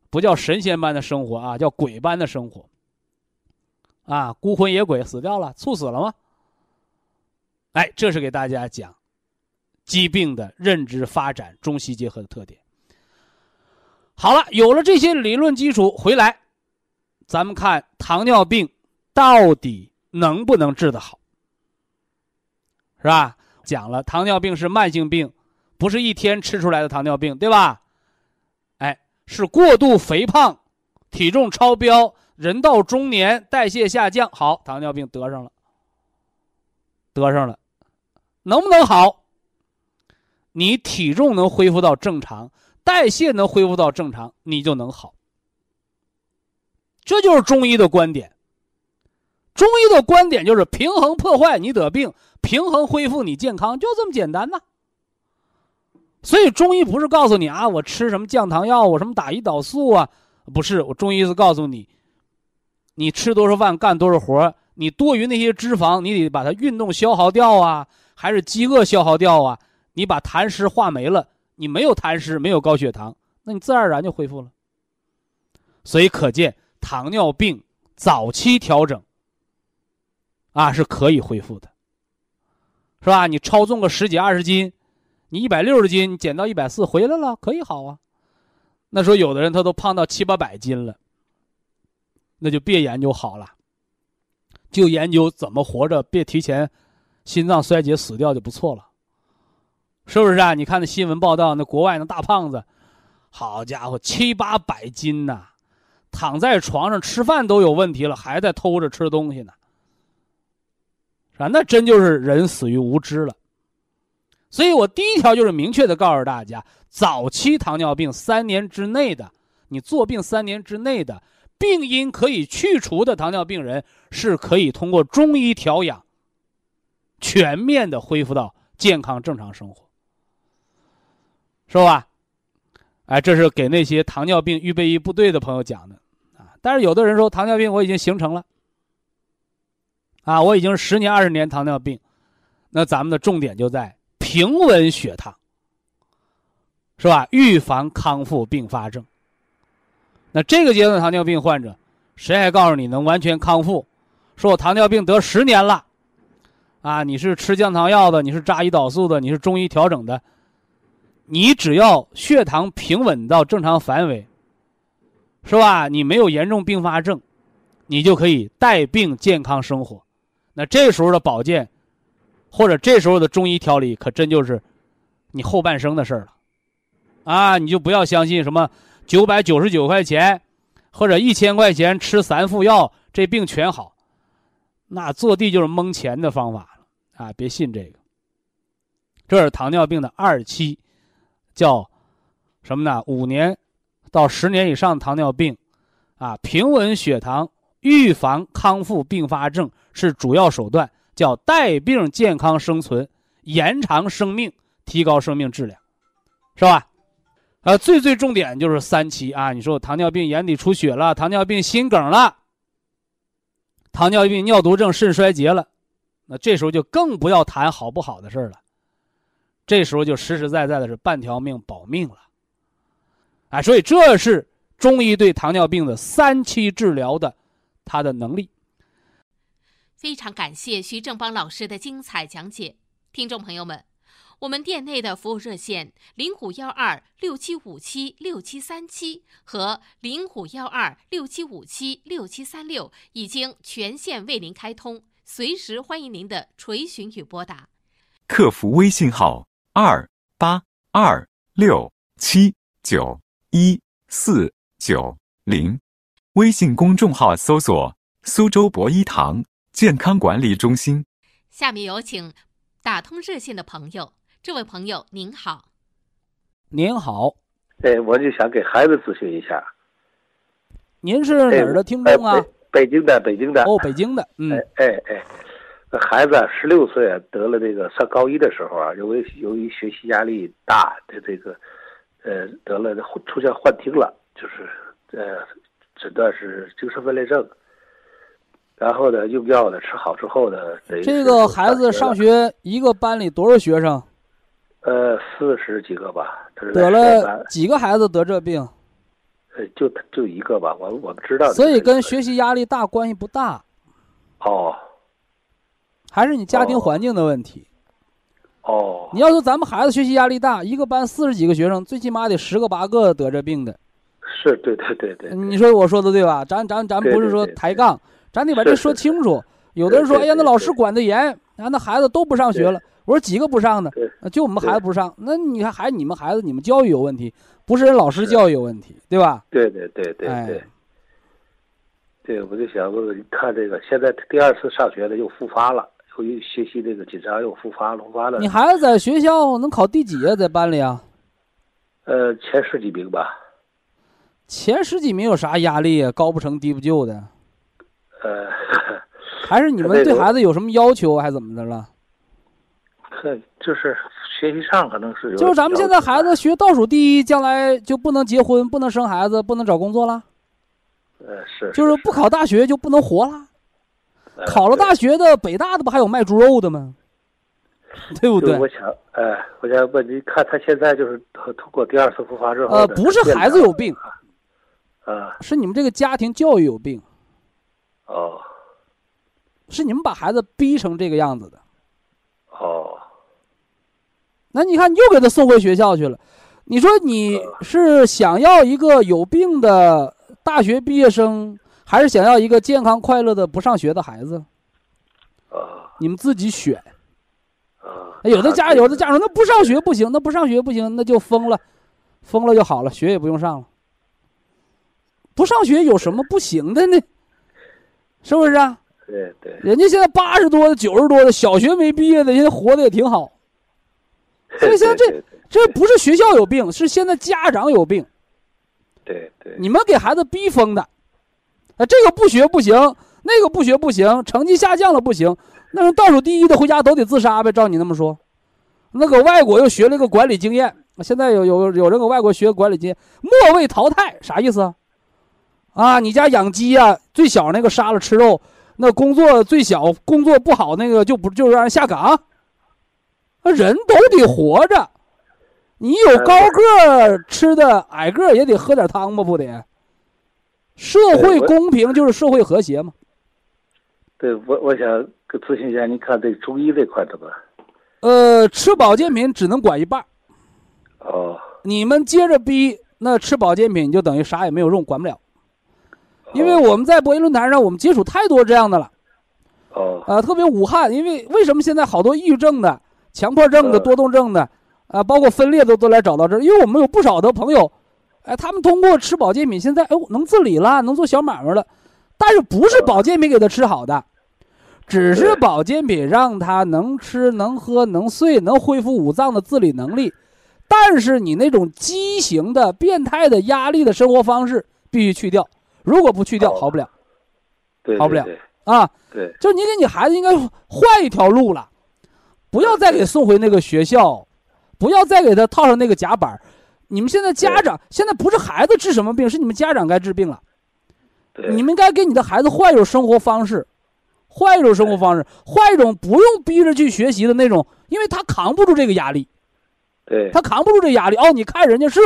A: 不叫神仙般的生活啊，叫鬼般的生活。啊，孤魂野鬼死掉了，猝死了吗？哎，这是给大家讲。疾病的认知发展，中西结合的特点。好了，有了这些理论基础，回来，咱们看糖尿病到底能不能治得好，是吧？讲了，糖尿病是慢性病，不是一天吃出来的糖尿病，对吧？哎，是过度肥胖，体重超标，人到中年代谢下降，好，糖尿病得上了，得上了，能不能好？你体重能恢复到正常，代谢能恢复到正常，你就能好。这就是中医的观点。中医的观点就是平衡破坏你得病，平衡恢复你健康，就这么简单呐。所以中医不是告诉你啊，我吃什么降糖药，我什么打胰岛素啊，不是。我中医是告诉你，你吃多少饭，干多少活你多余那些脂肪，你得把它运动消耗掉啊，还是饥饿消耗掉啊？你把痰湿化没了，你没有痰湿，没有高血糖，那你自然而然就恢复了。所以可见糖尿病早期调整啊是可以恢复的。是吧？你超重个十几二十斤，你一百六十斤，你减到一百四回来了，可以好啊。那说有的人他都胖到七八百斤了，那就别研究好了，就研究怎么活着，别提前心脏衰竭死掉就不错了，是不是啊？你看那新闻报道，那国外那大胖子，好家伙，七八百斤呐，躺在床上吃饭都有问题了，还在偷着吃东西呢，是吧？那真就是人死于无知了。所以我第一条就是明确的告诉大家。早期糖尿病三年之内的，你做病三年之内的病因可以去除的糖尿病人，是可以通过中医调养，全面的恢复到健康正常生活，是吧？哎，这是给那些糖尿病预备役部队的朋友讲的啊。但是有的人说糖尿病我已经形成了，啊，我已经十年二十年糖尿病，那咱们的重点就在平稳血糖。是吧？预防康复并发症。那这个阶段糖尿病患者，谁还告诉你能完全康复？说我糖尿病得十年了，啊，你是吃降糖药的，你是扎胰岛素的，你是中医调整的，你只要血糖平稳到正常范围，是吧？你没有严重并发症，你就可以带病健康生活。那这时候的保健，或者这时候的中医调理，可真就是你后半生的事儿了。啊，你就不要相信什么九百九十九块钱，或者一千块钱吃三副药，这病全好，那坐地就是蒙钱的方法了啊！别信这个。这是糖尿病的二期，叫什么呢？五年到十年以上糖尿病，啊，平稳血糖，预防康复并发症是主要手段，叫带病健康生存，延长生命，提高生命质量，是吧？啊，最最重点就是三期啊！你说我糖尿病眼底出血了，糖尿病心梗了，糖尿病尿毒症肾衰竭了，那这时候就更不要谈好不好的事了，这时候就实实在在的是半条命保命了，啊，所以这是中医对糖尿病的三期治疗的它的能力。
C: 非常感谢徐正邦老师的精彩讲解，听众朋友们。我们店内的服务热线零五幺二六七五七六七三七和零五幺二六七五七六七三六已经全线为您开通，随时欢迎您的垂询与拨打。
D: 客服微信号二八二六七九一四九零，微信公众号搜索“苏州博一堂健康管理中心”。
C: 下面有请打通热线的朋友。这位朋友您好，
A: 您好，
E: 哎，我就想给孩子咨询一下。
A: 您是哪儿的听众啊？
E: 北京的，北京的。
A: 哦，北京的，嗯，
E: 哎哎，孩子十六岁得了这个上高一的时候啊，由于由于学习压力大的这个，呃，得了出现幻听了，就是呃，诊断是精神分裂症。然后呢，用药呢，吃好之后呢，
A: 这个孩子上学一个班里多少学生？
E: 呃，四十几个吧，
A: 得了几个孩子得这病？
E: 呃，就就一个吧，我我们知道。
A: 所以跟学习压力大关系不大。
E: 哦。
A: 还是你家庭环境的问题。
E: 哦。
A: 你要说咱们孩子学习压力大，一个班四十几个学生，最起码得十个八个得这病的。
E: 是对对对对。
A: 你说我说的对吧？咱咱咱不是说抬杠，咱得把这说清楚。有的人说，哎呀，那老师管得严，啊，那孩子都不上学了。我说几个不上的，就我们孩子不上。那你看，还你们孩子，你们教育有问题，不是人老师教育有问题，对吧？
E: 对对对对对。对，我就想问问，看这个，现在第二次上学了，又复发了，学习这个紧张又复发了，复发了。
A: 你孩子在学校能考第几啊？在班里啊？
E: 呃，前十几名吧。
A: 前十几名有啥压力啊？高不成低不就的。
E: 呃。*laughs*
A: 还是你们对孩子有什么要求，还是怎么的了？
E: 可就是学习上可能是
A: 就是咱们现在孩子学倒数第一，将来就不能结婚，不能生孩子，不能找工作了。
E: 呃，是。
A: 就是不考大学就不能活了。考了大学的，北大的不还有卖猪肉的吗？*laughs* 对不对？
E: 我想，哎，我想问你看他现在就是通过第二次复发之后，
A: 呃，不是孩子有病，
E: 啊，
A: 是你们这个家庭教育有病。
E: 哦。
A: 是你们把孩子逼成这个样子的。
E: 哦，
A: 那你看，你又给他送回学校去了。你说你是想要一个有病的大学毕业生，还是想要一个健康快乐的不上学的孩子？
E: 啊
A: 你们自己选。
E: 啊，
A: 有的家有的家长那不上学不行，那不上学不行，那就疯了，疯了就好了，学也不用上了。不上学有什么不行的呢？是不是啊？
E: 对对，
A: 人家现在八十多的、九十多的，小学没毕业的，现在活的也挺好。*laughs* 所以现在这这不是学校有病，是现在家长有病。
E: 对对，
A: 你们给孩子逼疯的，啊，这个不学不行，那个不学不行，成绩下降了不行，那人倒数第一的回家都得自杀呗。照你那么说，那个外国又学了一个管理经验，现在有有有这个外国学管理经验，末位淘汰啥意思啊？啊，你家养鸡呀、最小那个杀了吃肉，那工作最小工作不好那个就不就让人下岗？那人都得活着，你有高个吃的，矮个也得喝点汤吧，不得？社会公平就是社会和谐嘛。
E: 对我我想跟咨询一下，你看这中医这块怎么？
A: 呃，吃保健品只能管一半儿，
E: 哦
A: 你们接着逼，那吃保健品就等于啥也没有用，管不了。因为我们在博弈论坛上，我们接触太多这样的了。
E: 哦
A: 呃，特别武汉，因为为什么现在好多抑郁症的、强迫症的、
E: 嗯
A: 多动症的，啊、包括分裂的都来找到这儿，因为我们有不少的朋友，哎，他们通过吃保健品，现在哎呦能自理了，能做小买卖了，但是不是保健品给他吃好的，只是保健品让他能吃、能喝、能睡、能恢复五脏的自理能力，但是你那种畸形的、变态的、压力的生活方式必须去掉，如果不去掉，
E: 哦
A: 好不了。
E: 对，
A: 好不了。啊。
E: 对。
A: 就你给你孩子应该换一条路了，不要再给送回那个学校，不要再给他套上那个夹板儿你们现在家长现在不是孩子治什么病，是你们家长该治病了。你们该给你的孩子换一种生活方式，换一种生活方式，换一种不用逼着去学习的那种，因为他扛不住这个压力，
E: 对。
A: 他扛不住这压力。哦，你看人家是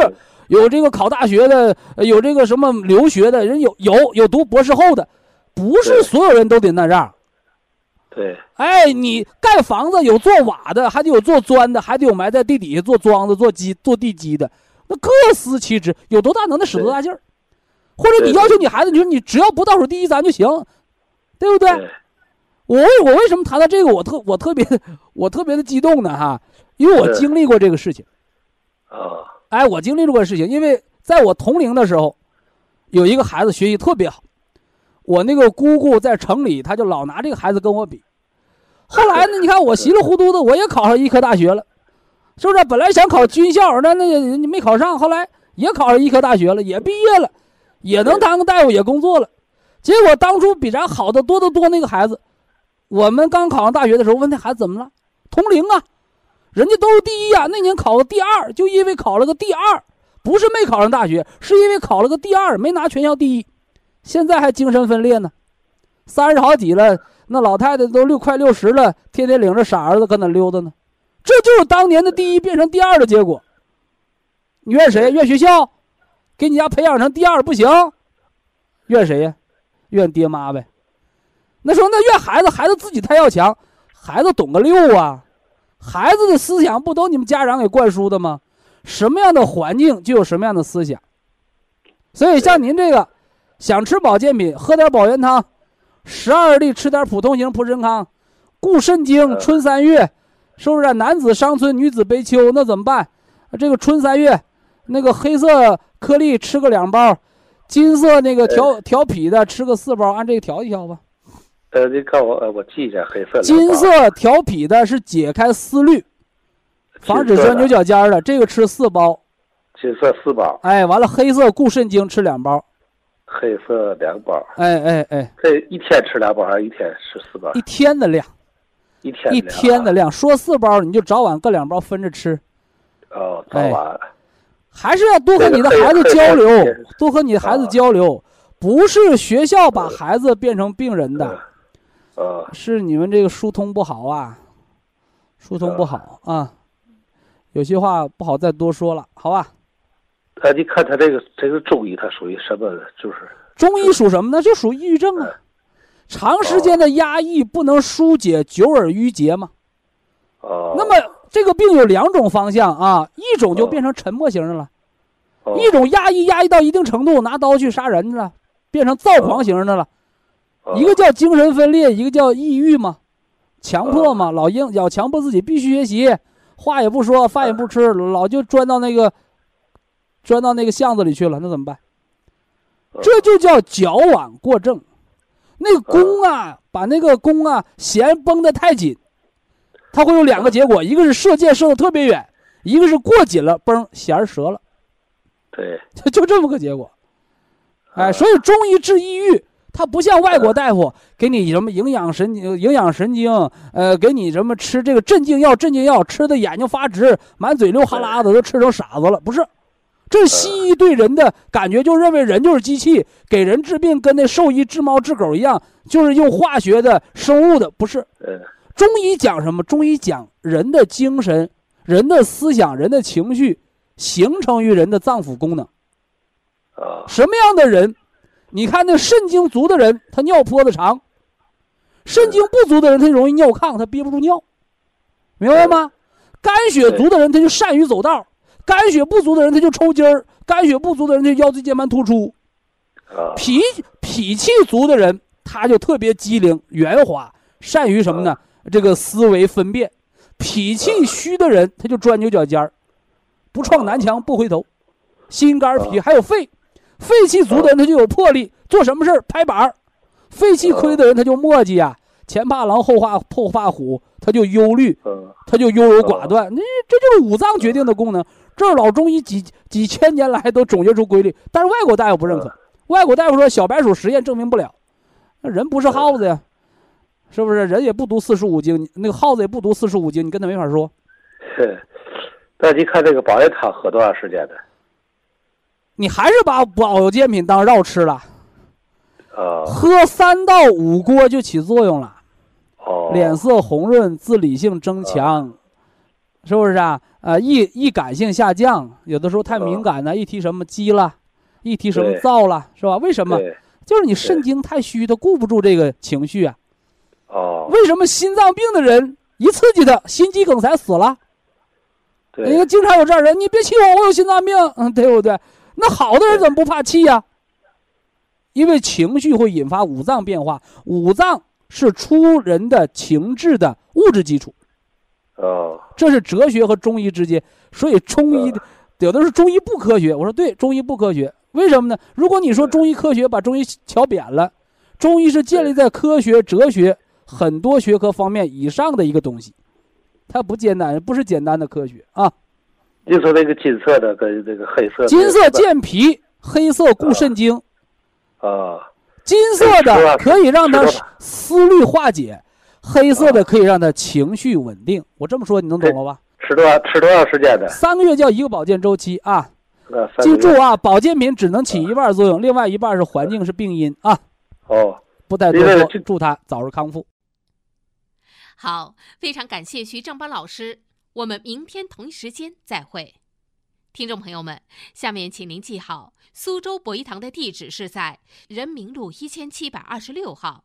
A: 有这个考大学的，呃有这个什么留学的人，有有有读博士后的，不是所有人都得那样。
E: 对。
A: 哎，你盖房子有做瓦的，还得有做砖的，还得有埋在地底下做桩子、做基、做地基的，那各司其职，有多大能耐使多大劲儿。或者你要求你孩子，你说你只要不倒数第一咱就行，对不对？我为我为什么谈到这个，我特我特别 *laughs* 我特别的激动呢哈，因为我经历过这个事情。
E: 啊
A: 哎，我经历过这个事情，因为在我同龄的时候，有一个孩子学习特别好，我那个姑姑在城里，他就老拿这个孩子跟我比。后来呢，*laughs* 你看我稀里糊涂的，我也考上医科大学了，是不是？本来想考军校，那那你没考上，后来也考上医科大学了，也毕业了，也能当个大夫，也工作了。结果当初比咱好的多得多那个孩子，我们刚考上大学的时候，问那孩子怎么了？同龄啊，人家都是第一啊，那年考个第二，就因为考了个第二，不是没考上大学，是因为考了个第二，没拿全校第一。现在还精神分裂呢，三十好几了，那老太太都六快六十了，天天领着傻儿子搁那溜达呢。这就是当年的第一变成第二的结果。你怨谁？怨学校？给你家培养成第二不行？怨谁呀？怨爹妈呗。那说那怨孩子，孩子自己太要强，孩子懂个六啊！孩子的思想不都你们家长给灌输的吗？什么样的环境就有什么样的思想。所以像您这个，想吃保健品，喝点保元汤，十二粒吃点普通型普参康，固肾精，
E: 嗯
A: 春三月，是不是？男子伤春，女子悲秋，那怎么办？这个春三月，那个黑色颗粒吃个两包，金色那个调调脾的吃个四包，按这个调一调吧。
E: 呃，你看我呃我记一下黑色
A: 金色调脾的是解开思虑，防止钻牛角尖儿的，这个吃四包。
E: 金色四包，
A: 哎，完了，黑色固肾精吃两包。
E: 黑色两包，
A: 哎哎哎，
E: 这一天吃两包还是一天吃四包？
A: 一天的量，
E: 一天
A: 一天的量。说四包，你就早晚各两包分着吃。
E: 哦，早
A: 哎
E: 晚
A: 还是要多和你的孩子交流
E: 这个，
A: 多和你的孩子
E: 啊
A: 交流。不是学校把孩子变成病人的，
E: 呃，
A: 是你们这个疏通不好啊，疏通不好啊。有些话不好再多说了，好吧？
E: 哎，你看他这个这个中医，他属于什么？就是
A: 中医属什么呢？就属抑郁症啊。长时间的压抑不能疏解久而郁结嘛。
E: 哦，
A: 那么这个病有两种方向啊，一种就变成沉默型的了，
E: 哦
A: 一种压抑压抑到一定程度，拿刀去杀人了，变成躁狂型的了。
E: 哦
A: 一个叫精神分裂，一个叫抑郁嘛，强迫
E: 哦
A: 嘛，老硬要强迫自己必须学习，话也不说，饭也不吃，老就钻到那个钻到那个巷子里去了，那怎么办？
E: 哦
A: 这就叫矫枉过正。那个弓啊，把那个弓啊弦绷得太紧，它会有两个结果，一个是射箭射得特别远，一个是过紧了，嘣，弦儿折了，
E: 对，
A: 就这么个结果。哎，所以中医治抑郁，它不像外国大夫给你什么营养神经、营养神经，呃，给你什么吃这个镇静药、镇静药，吃的眼睛发直，满嘴流哈喇子，都吃成傻子了。不是，这西医对人的感觉，就认为人就是机器，给人治病跟那兽医治猫治狗一样，就是用化学的、生物的，不是。
E: 嗯
A: 中医讲什么？中医讲人的精神、人的思想、人的情绪，形成于人的脏腑功能。
E: 啊
A: 什么样的人？你看那肾精足的人，他尿泼子长；肾精不足的人，他容易尿炕，他憋不住尿，明白吗？肝血足的人，他就善于走道；肝血不足的人，他就抽筋儿；肝血不足的人，他就腰椎间盘突出；
E: 啊
A: 脾脾气足的人，他就特别机灵、圆滑，善于什么呢？这个思维分辨。脾气虚的人，他就钻牛角尖儿，不撞南墙不回头。心肝脾还有肺，肺气足的人他就有魄力，做什么事儿拍板儿；肺气亏的人他就磨叽呀，前怕狼后怕后怕虎，他就忧虑，
E: 嗯
A: 他就优柔寡断。那这就是五脏决定的功能，这是老中医几几千年来都总结出规律，但是外国大夫不认可。外国大夫说小白鼠实验证明不了，那人不是耗子呀，是不是？人也不读四书五经，那个耗子也不读四书五经，你跟他没法说。
E: 嘿 *laughs* 那您看这个保元汤喝多长时间的？
A: 你还是把保健品当药吃了，
E: 啊
A: 喝三到五锅就起作用了，
E: 哦，
A: 脸色红润，自理性增强，是不是啊？啊，易易感性下降，有的时候太敏感呢，一提什么鸡了，一提什么
E: 对
A: 燥了，是吧？为什么？就是你肾精太虚，他顾不住这个情绪啊。
E: 哦，
A: 为什么心脏病的人一刺激他，心肌梗塞死了？你
E: 对
A: 看，经常有这样人，你别气我，我有心脏病，*laughs* 嗯，对不对？那好的人怎么不怕气呀、因为情绪会引发五脏变化，五脏是出人的情志的物质基础，
E: 哦
A: 这是哲学和中医之间。所以中医
E: 嗯
A: 有的是中医不科学，我说对，中医不科学，为什么呢？如果你说中医科学，把中医瞧扁了，中医是建立在科学、哲学很多学科方面以上的一个东西，它不简单，不是简单的科学啊。
E: 就说那个金色的跟这个黑色的，
A: 金色健脾，黑色固肾精。
E: 啊
A: 金色的可以让他
E: 吃多少
A: 思虑化解，黑色的可以让他情绪稳定。我这么说你能懂了吧？
E: 吃多少吃多长时间的？
A: 三个月叫一个保健周期啊！记住啊，保健品只能起一半作用，另外一半是环境是病因啊！
E: 哦，
A: 不再多说祝他早日康复。
C: 好，非常感谢徐正邦老师，我们明天同一时间再会。听众朋友们，下面请您记好，苏州博一堂的地址是在人民路一千七百二十六号，